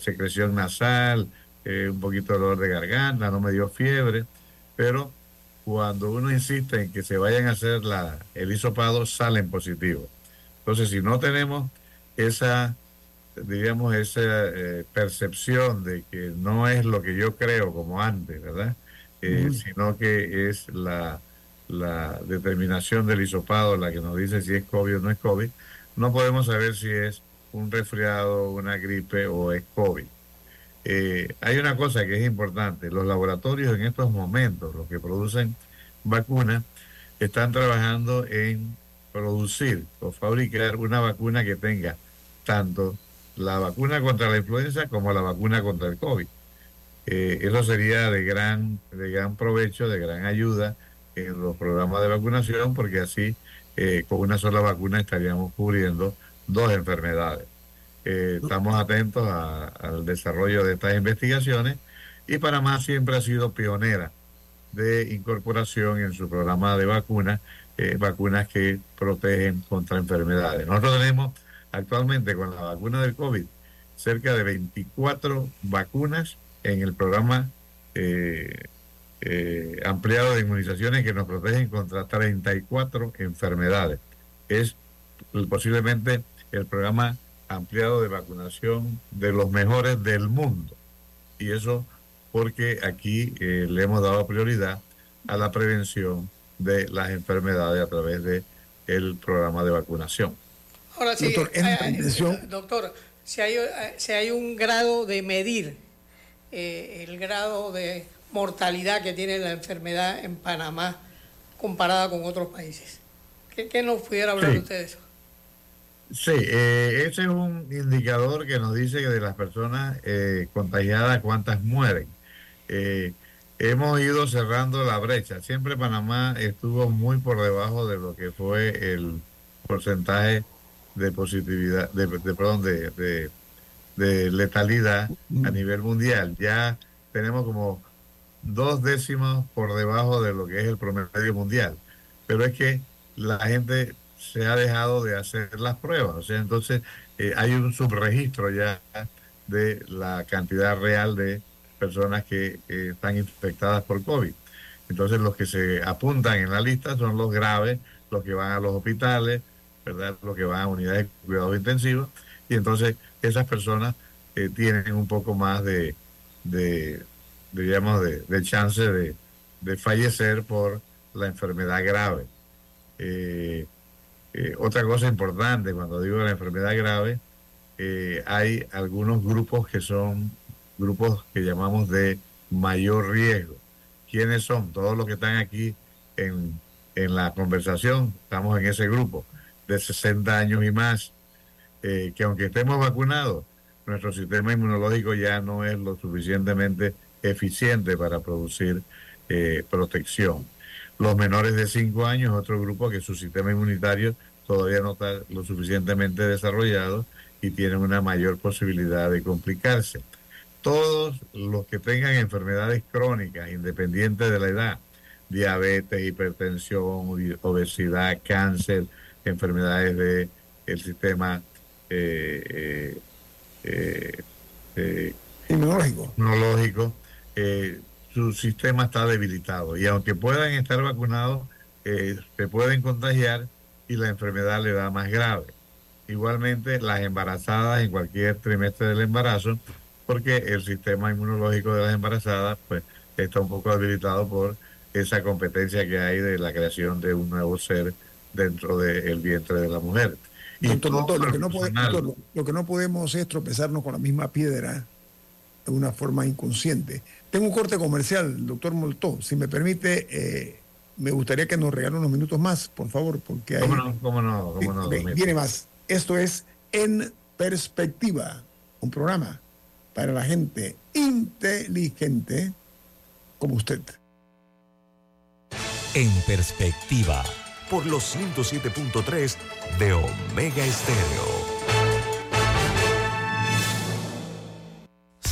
secreción nasal, eh, un poquito de dolor de garganta, no me dio fiebre, pero cuando uno insiste en que se vayan a hacer la, el hisopado, salen positivos. Entonces, si no tenemos esa, diríamos, esa eh, percepción de que no es lo que yo creo como antes, ¿verdad? Eh, sino que es la, la determinación del hisopado la que nos dice si es COVID o no es COVID, no podemos saber si es un resfriado, una gripe o es COVID. Eh, hay una cosa que es importante, los laboratorios en estos momentos, los que producen vacunas, están trabajando en producir o fabricar una vacuna que tenga tanto la vacuna contra la influenza como la vacuna contra el COVID. Eh, eso sería de gran, de gran provecho, de gran ayuda en los programas de vacunación, porque así eh, con una sola vacuna estaríamos cubriendo dos enfermedades. Eh, estamos atentos al desarrollo de estas investigaciones y Panamá siempre ha sido pionera de incorporación en su programa de vacunas, eh, vacunas que protegen contra enfermedades. Nosotros tenemos actualmente con la vacuna del COVID cerca de 24 vacunas en el programa eh, ampliado de inmunizaciones que nos protegen contra 34 enfermedades. Es posiblemente el programa ampliado de vacunación de los mejores del mundo. Y eso porque aquí eh, le hemos dado prioridad a la prevención de las enfermedades a través de el programa de vacunación. Ahora sí, doctor, eh, eh, doctor si, hay, si hay un grado de medir el grado de mortalidad que tiene la enfermedad en Panamá comparada con otros países. ¿Qué, nos pudiera hablar usted de eso? Sí, eh, ese es un indicador que nos dice que de las personas eh, contagiadas cuántas mueren. Eh, hemos ido cerrando la brecha. Siempre Panamá estuvo muy por debajo de lo que fue el porcentaje de positividad, de, perdón, de, de, letalidad a nivel mundial. Ya tenemos como dos décimos por debajo de lo que es el promedio mundial. Pero es que la gente se ha dejado de hacer las pruebas. O sea, entonces eh, hay un subregistro ya de la cantidad real de personas que están infectadas por COVID. Entonces los que se apuntan en la lista son los graves, los que van a los hospitales, ¿verdad? los que van a unidades de cuidados intensivos. Y entonces esas personas eh, tienen un poco más de, de digamos, de, chance de, de, fallecer por la enfermedad grave. Eh, eh, otra cosa importante, cuando digo la enfermedad grave, eh, hay algunos grupos que son grupos que llamamos de mayor riesgo. ¿Quiénes son? Todos los que están aquí en, en la conversación, estamos en ese grupo de 60 años y más, que aunque estemos vacunados, nuestro sistema inmunológico ya no es lo suficientemente eficiente para producir protección. Los menores de 5 años, otro grupo que su sistema inmunitario todavía no está lo suficientemente desarrollado y tienen una mayor posibilidad de complicarse. Todos los que tengan enfermedades crónicas, independientes de la edad, diabetes, hipertensión, obesidad, cáncer, enfermedades del el sistema eh, eh, eh, inmunológico, inmunológico su sistema está debilitado y aunque puedan estar vacunados, eh, se pueden contagiar y la enfermedad le da más grave. Igualmente las embarazadas en cualquier trimestre del embarazo, porque el sistema inmunológico de las embarazadas pues está un poco debilitado por esa competencia que hay de la creación de un nuevo ser dentro del vientre de la mujer. Y lo, que no lo que no podemos es tropezarnos con la misma piedra de una forma inconsciente. Tengo un corte comercial, doctor Moltó. Si me permite, eh, me gustaría que nos regale unos minutos más, por favor, porque hay... ¿Cómo no? ¿Cómo no? ¿Cómo no viene más. Esto es En Perspectiva, un programa para la gente inteligente como usted. En perspectiva. Por los 107.3 de Omega Estéreo.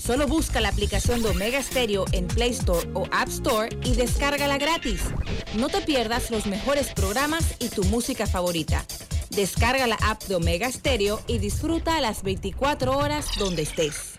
Solo busca la aplicación de Omega Stereo en Play Store o App Store y descárgala gratis. No te pierdas los mejores programas y tu música favorita. Descarga la app de Omega Stereo y disfruta las 24 horas donde estés.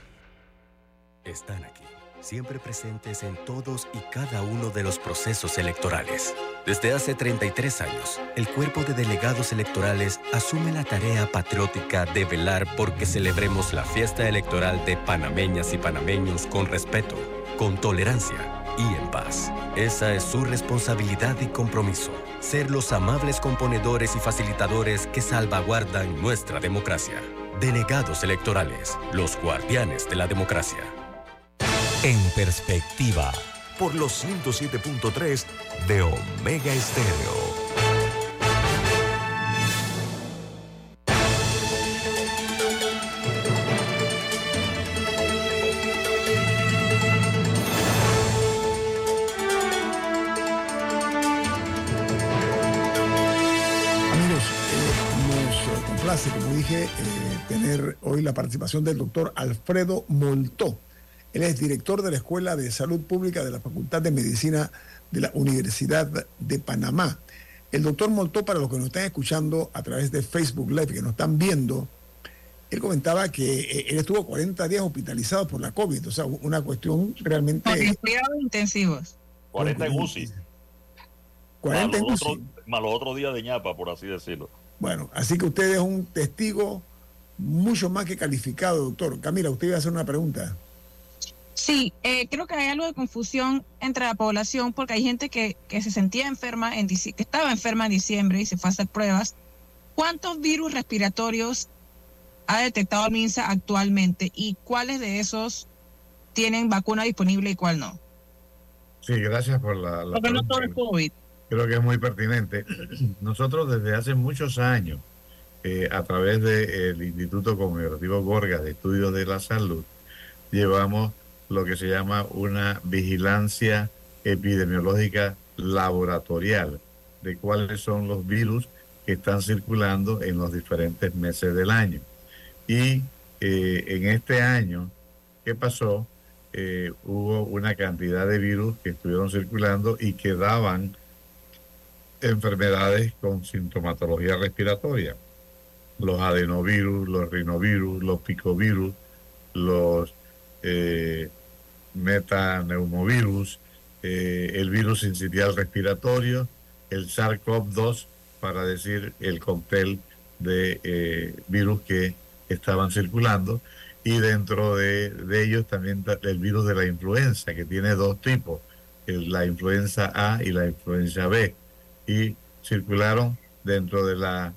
Están aquí, siempre presentes en todos y cada uno de los procesos electorales. Desde hace 33 años, el cuerpo de delegados electorales asume la tarea patriótica de velar porque celebremos la fiesta electoral de panameñas y panameños con respeto, con tolerancia y en paz. Esa es su responsabilidad y compromiso, ser los amables componedores y facilitadores que salvaguardan nuestra democracia. Delegados electorales, los guardianes de la democracia. En perspectiva. Por los 107.3 de Omega Estéreo. Eh, nos eh, complace, como dije, eh, tener hoy la participación del doctor Alfredo Moltó. Él es director de la Escuela de Salud Pública de la Facultad de Medicina de la Universidad de Panamá. El doctor Moltó, para los que nos están escuchando a través de Facebook Live, que nos están viendo, él comentaba que eh, él estuvo 40 días hospitalizado por la COVID, o sea, una cuestión realmente... Con cuidados intensivos. 40 en UCI. 40 en UCI. otros- más los otros días de ñapa, por así decirlo. Bueno, así que usted es un testigo mucho más que calificado, doctor. Camila, usted iba a hacer una pregunta. Sí, eh, creo que hay algo de confusión entre la población porque hay gente que, que se sentía enferma, en que estaba enferma en diciembre y se fue a hacer pruebas. ¿Cuántos virus respiratorios ha detectado el MINSA actualmente y cuáles de esos tienen vacuna disponible y cuál no? Sí, gracias por la, la Porque no todo es COVID. Creo que es muy pertinente. Nosotros desde hace muchos años, eh, a través del Instituto Conmemorativo Gorga de Estudios de la Salud, llevamos lo que se llama una vigilancia epidemiológica laboratorial de cuáles son los virus que están circulando en los diferentes meses del año. Y eh, en este año, ¿qué pasó? Eh, hubo una cantidad de virus que estuvieron circulando y que daban enfermedades con sintomatología respiratoria. Los adenovirus, los rinovirus, los picovirus, los eh, metaneumovirus, eh, el virus sincitial respiratorio, el SARS-CoV-2, para decir el cóctel de eh, virus que estaban circulando. Y dentro de, ellos también ta- el virus de la influenza, que tiene dos tipos, la influenza A y la influenza B. Y circularon dentro de la,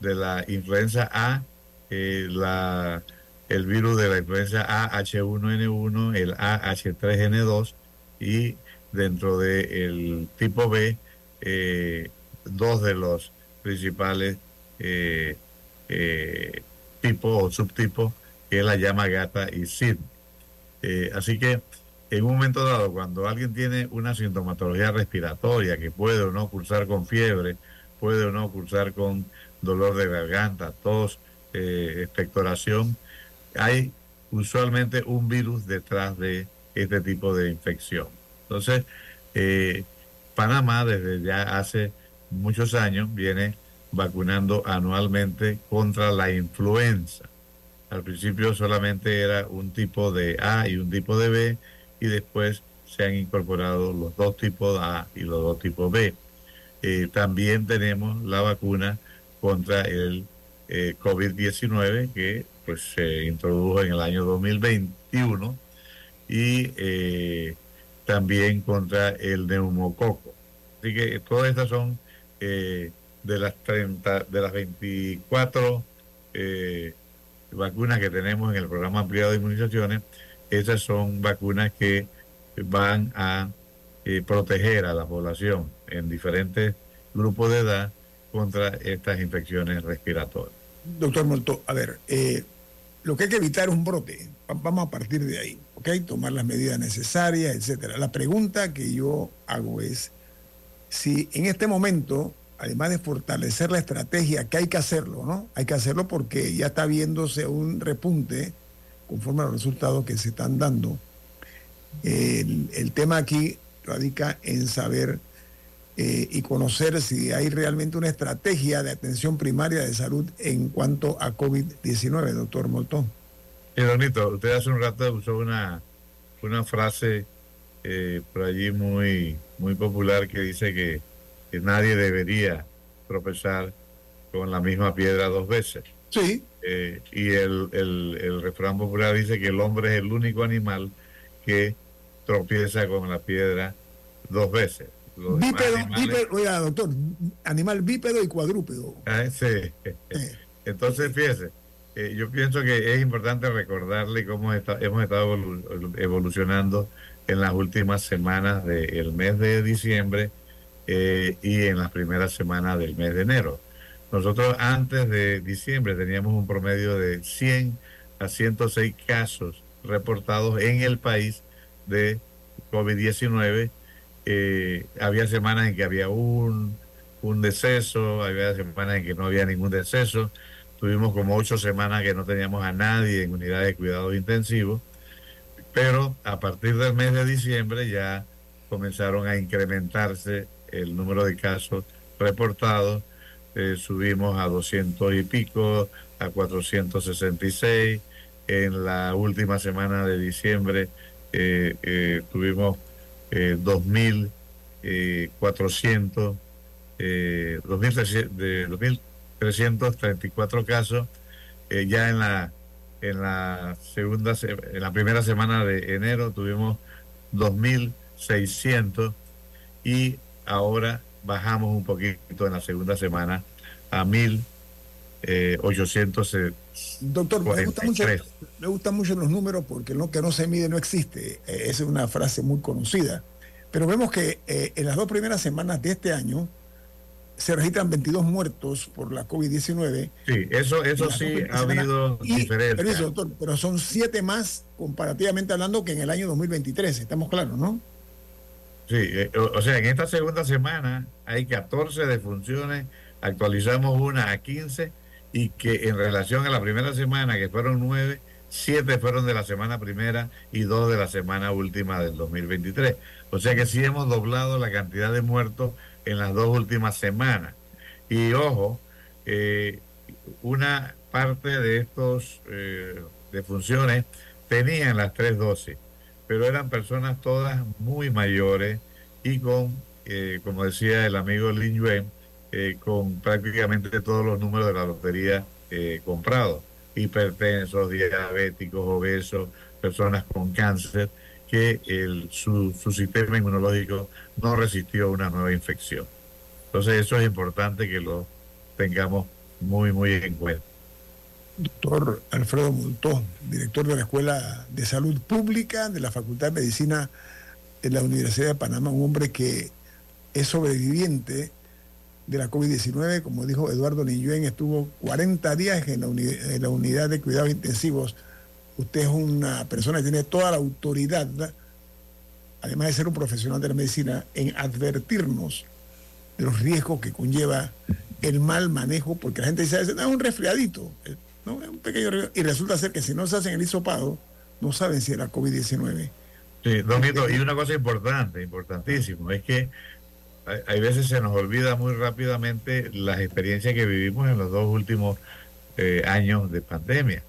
de la influenza A, eh, la, el virus de la influenza A H1N1, el AH3N2 y dentro del tipo B, eh, dos de los principales eh, eh, tipos o subtipos, que es la llama gata y SID. Así que en un momento dado, cuando alguien tiene una sintomatología respiratoria que puede o no cursar con fiebre, puede o no cursar con dolor de garganta, tos, expectoración, hay usualmente un virus detrás de este tipo de infección. Entonces, eh, Panamá desde ya hace muchos años viene vacunando anualmente contra la influenza. Al principio solamente era un tipo de A y un tipo de B y después se han incorporado los dos tipos A y los dos tipos B. Eh, también tenemos la vacuna contra el eh, COVID-19 que pues se introdujo en el año 2021 y eh, también contra el neumococo. Así que todas estas son eh, de las 30, de las 24 eh, vacunas que tenemos en el programa ampliado de inmunizaciones, esas son vacunas que van a eh, proteger a la población en diferentes grupos de edad contra estas infecciones respiratorias. Doctor Molto, a ver, eh, lo que hay que evitar es un brote. Vamos a partir de ahí, ¿ok? Tomar las medidas necesarias, etcétera. La pregunta que yo hago es si en este momento, además de fortalecer la estrategia, que hay que hacerlo, ¿no? Hay que hacerlo porque ya está viéndose un repunte conforme a los resultados que se están dando. El, el tema aquí radica en saber eh, y conocer si hay realmente una estrategia de atención primaria de salud en cuanto a COVID-19, doctor Moltón. Sí, bonito. Usted hace un rato usó una, una frase eh, por allí muy, muy popular que dice que, que nadie debería tropezar con la misma piedra dos veces. Sí. Eh, y el, el, el refrán popular dice que el hombre es el único animal que tropieza con la piedra dos veces. Los Bípedo, oiga, doctor, animal bípedo y cuadrúpedo. Ah, sí. Entonces, fíjese, eh, yo pienso que es importante recordarle cómo está- hemos estado evolu- evolucionando en las últimas semanas del mes de diciembre eh, y en las primeras semanas del mes de enero. Nosotros antes de diciembre teníamos un promedio de 100 a 106 casos reportados en el país de COVID-19. Eh, había semanas en que había un, un deceso, había semanas en que no había ningún deceso. Tuvimos como ocho semanas que no teníamos a nadie en unidades de cuidados intensivos. Pero a partir del mes de diciembre ya comenzaron a incrementarse el número de casos reportados. Eh, subimos a 200 y pico, a 466. En la última semana de diciembre eh, tuvimos 2.400, eh, 2.300 de 2.334 casos. Eh, ya en la en la segunda se- en la primera semana de enero tuvimos 2.600 y ahora bajamos un poquito en la segunda semana a eh, 1.800 Doctor, me gusta, mucho, 43. me gustan mucho los números porque lo que no se mide no existe. Eh, esa es una frase muy conocida. Pero vemos que eh, en las dos primeras semanas de este año se registran 22 muertos por la COVID-19. Sí, eso, eso sí ha semanas. habido Y, diferencia. permiso, doctor, pero son siete más comparativamente hablando que en el año 2023. Estamos claros, ¿no? Sí, eh, o, o sea, en esta segunda semana hay 14 defunciones, actualizamos una a 15 y que en relación a la primera semana, que fueron 9, 7 fueron de la semana primera y 2 de la semana última del 2023. O sea que sí hemos doblado la cantidad de muertos en las dos últimas semanas. Y ojo, eh, una parte de estos eh, defunciones tenían las tres dosis, pero eran personas todas muy mayores y con, eh, como decía el amigo Lin Yuen, eh, con prácticamente todos los números de la lotería eh, comprados, hipertensos, diabéticos, obesos, personas con cáncer, que el, su, sistema inmunológico no resistió una nueva infección. Entonces eso es importante que lo tengamos muy, muy en cuenta. Doctor Alfredo Multó, director de la Escuela de Salud Pública de la Facultad de Medicina de la Universidad de Panamá, un hombre que es sobreviviente de la COVID-19, como dijo Eduardo Niñuen, estuvo 40 días en la, en la unidad de cuidados intensivos. Usted es una persona que tiene toda la autoridad, además de ser un profesional de la medicina, en advertirnos de los riesgos que conlleva el mal manejo, porque la gente dice, es un resfriadito, eh, ¿no? Es un pequeño resfriado", y resulta ser que si no se hacen el hisopado, no saben si era COVID-19. Sí, don y una cosa importante, importantísimo, es que hay, hay veces se nos olvida muy rápidamente las experiencias que vivimos en los dos últimos eh, años de pandemia.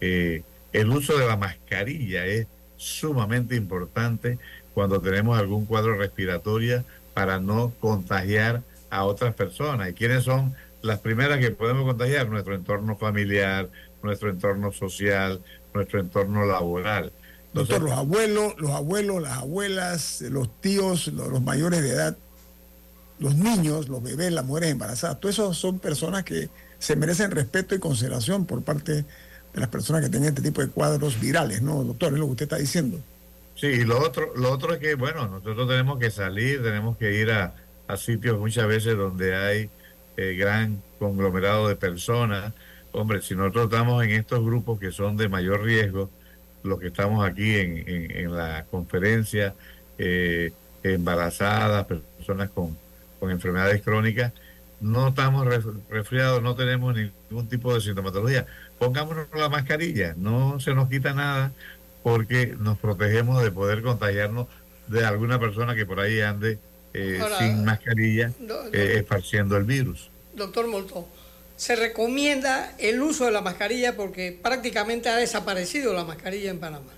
Eh, el uso de la mascarilla es sumamente importante cuando tenemos algún cuadro respiratorio para no contagiar a otras personas. ¿Y quiénes son las primeras que podemos contagiar? Nuestro entorno familiar, nuestro entorno social, nuestro entorno laboral. Doctor, los abuelos, los abuelos, las abuelas, los tíos, los, los mayores de edad, los niños, los bebés, las mujeres embarazadas, todos esos son personas que se merecen respeto y consideración por parte de las personas que tienen este tipo de cuadros virales, ¿no, doctor? Es lo que usted está diciendo. Sí, y lo otro, lo otro es que, bueno, nosotros tenemos que salir, tenemos que ir a, a sitios muchas veces donde hay eh, gran conglomerado de personas. Hombre, si nosotros estamos en estos grupos que son de mayor riesgo, los que estamos aquí en, en, la conferencia, eh, embarazadas, personas con, con enfermedades crónicas, no estamos resfriados, no tenemos ningún tipo de sintomatología. Pongámonos la mascarilla, no se nos quita nada porque nos protegemos de poder contagiarnos de alguna persona que por ahí ande eh, sin mascarilla eh, esparciendo el virus. Doctor Molto, se recomienda el uso de la mascarilla porque prácticamente ha desaparecido la mascarilla en Panamá.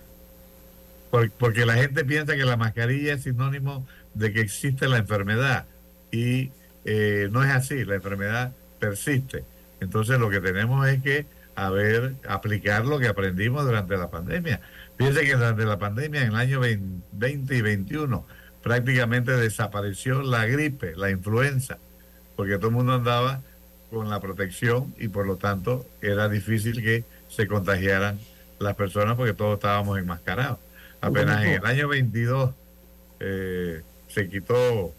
porque la gente piensa que la mascarilla es sinónimo de que existe la enfermedad y eh, no es así, la enfermedad persiste. Entonces lo que tenemos es que a ver, aplicar lo que aprendimos durante la pandemia. Fíjense que durante la pandemia, en el año 20 y 21, prácticamente desapareció la gripe, la influenza, porque todo el mundo andaba con la protección y por lo tanto era difícil que se contagiaran las personas porque todos estábamos enmascarados. Apenas en el año 22 eh, se quitó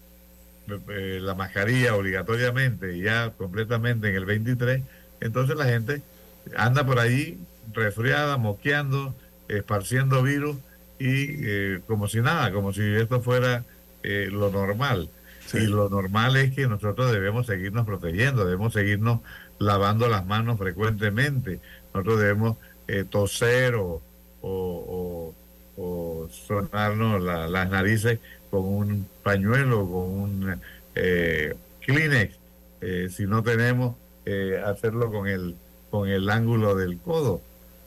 eh, la mascarilla obligatoriamente ya completamente en el 23, entonces la gente anda por ahí resfriada, moqueando, esparciendo virus y eh, como si nada, como si esto fuera eh, lo normal. Y lo normal es que nosotros debemos seguirnos protegiendo, debemos seguirnos lavando las manos frecuentemente, nosotros debemos eh, toser o, o, sonarnos las narices con un pañuelo, con un Kleenex, si no tenemos, hacerlo con el con el ángulo del codo,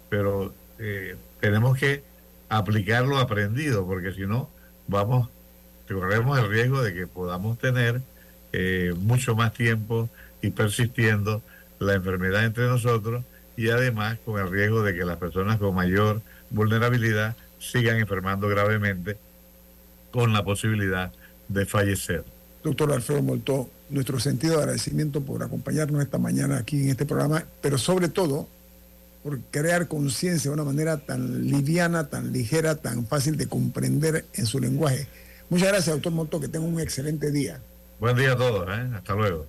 pero eh, tenemos que aplicar lo aprendido, porque si no, vamos, corremos el riesgo de que podamos tener eh, mucho más tiempo y persistiendo la enfermedad entre nosotros y además con el riesgo de que las personas con mayor vulnerabilidad sigan enfermando gravemente con la posibilidad de fallecer. Doctor Alfredo Molto, nuestro sentido de agradecimiento por acompañarnos esta mañana aquí en este programa, pero sobre todo por crear conciencia de una manera tan liviana, tan ligera, tan fácil de comprender en su lenguaje. Muchas gracias, doctor Molto, que tenga un excelente día. Buen día a todos, ¿eh? hasta luego.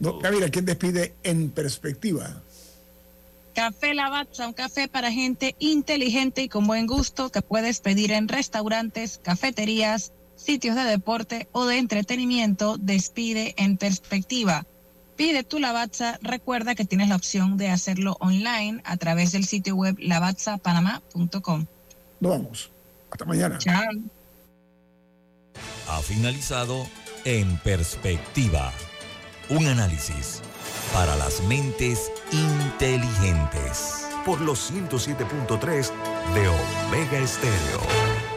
No, Camila, ¿quién despide en perspectiva? Café Lavazza, un café para gente inteligente y con buen gusto que puedes pedir en restaurantes, cafeterías, sitios de deporte o de entretenimiento, despide en perspectiva. Pide tu Lavazza, recuerda que tienes la opción de hacerlo online a través del sitio web lavazzapanamá.com. Nos vamos. Hasta mañana. Chao. Ha finalizado En Perspectiva. Un análisis para las mentes inteligentes. Por los 107.3 de Omega Estéreo.